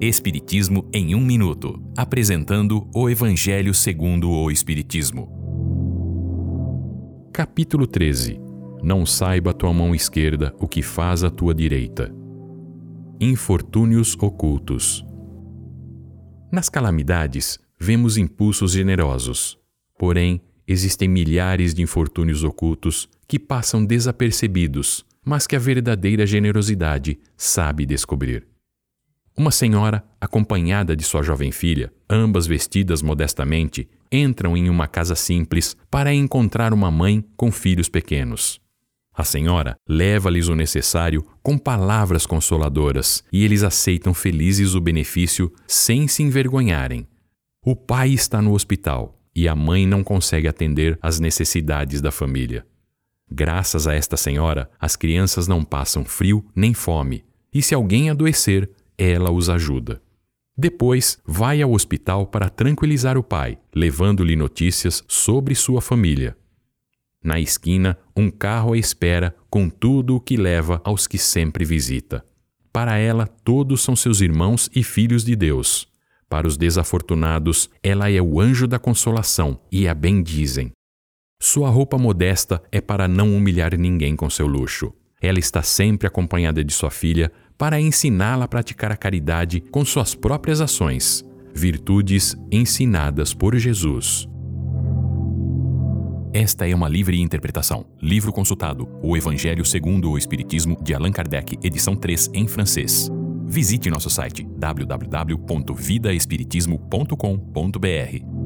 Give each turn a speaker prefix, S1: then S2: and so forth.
S1: Espiritismo em um minuto, apresentando o Evangelho segundo o Espiritismo.
S2: Capítulo 13. Não saiba tua mão esquerda o que faz a tua direita. Infortúnios ocultos. Nas calamidades, vemos impulsos generosos. Porém, existem milhares de infortúnios ocultos que passam desapercebidos, mas que a verdadeira generosidade sabe descobrir. Uma senhora, acompanhada de sua jovem filha, ambas vestidas modestamente, entram em uma casa simples para encontrar uma mãe com filhos pequenos. A senhora leva-lhes o necessário com palavras consoladoras e eles aceitam felizes o benefício sem se envergonharem. O pai está no hospital e a mãe não consegue atender às necessidades da família. Graças a esta senhora, as crianças não passam frio nem fome, e se alguém adoecer, ela os ajuda. Depois, vai ao hospital para tranquilizar o pai, levando-lhe notícias sobre sua família. Na esquina, um carro a espera com tudo o que leva aos que sempre visita. Para ela, todos são seus irmãos e filhos de Deus. Para os desafortunados, ela é o anjo da consolação e a bendizem. Sua roupa modesta é para não humilhar ninguém com seu luxo. Ela está sempre acompanhada de sua filha para ensiná-la a praticar a caridade com suas próprias ações, virtudes ensinadas por Jesus.
S1: Esta é uma livre interpretação. Livro consultado: O Evangelho segundo o Espiritismo, de Allan Kardec, edição 3, em francês. Visite nosso site www.vidaespiritismo.com.br.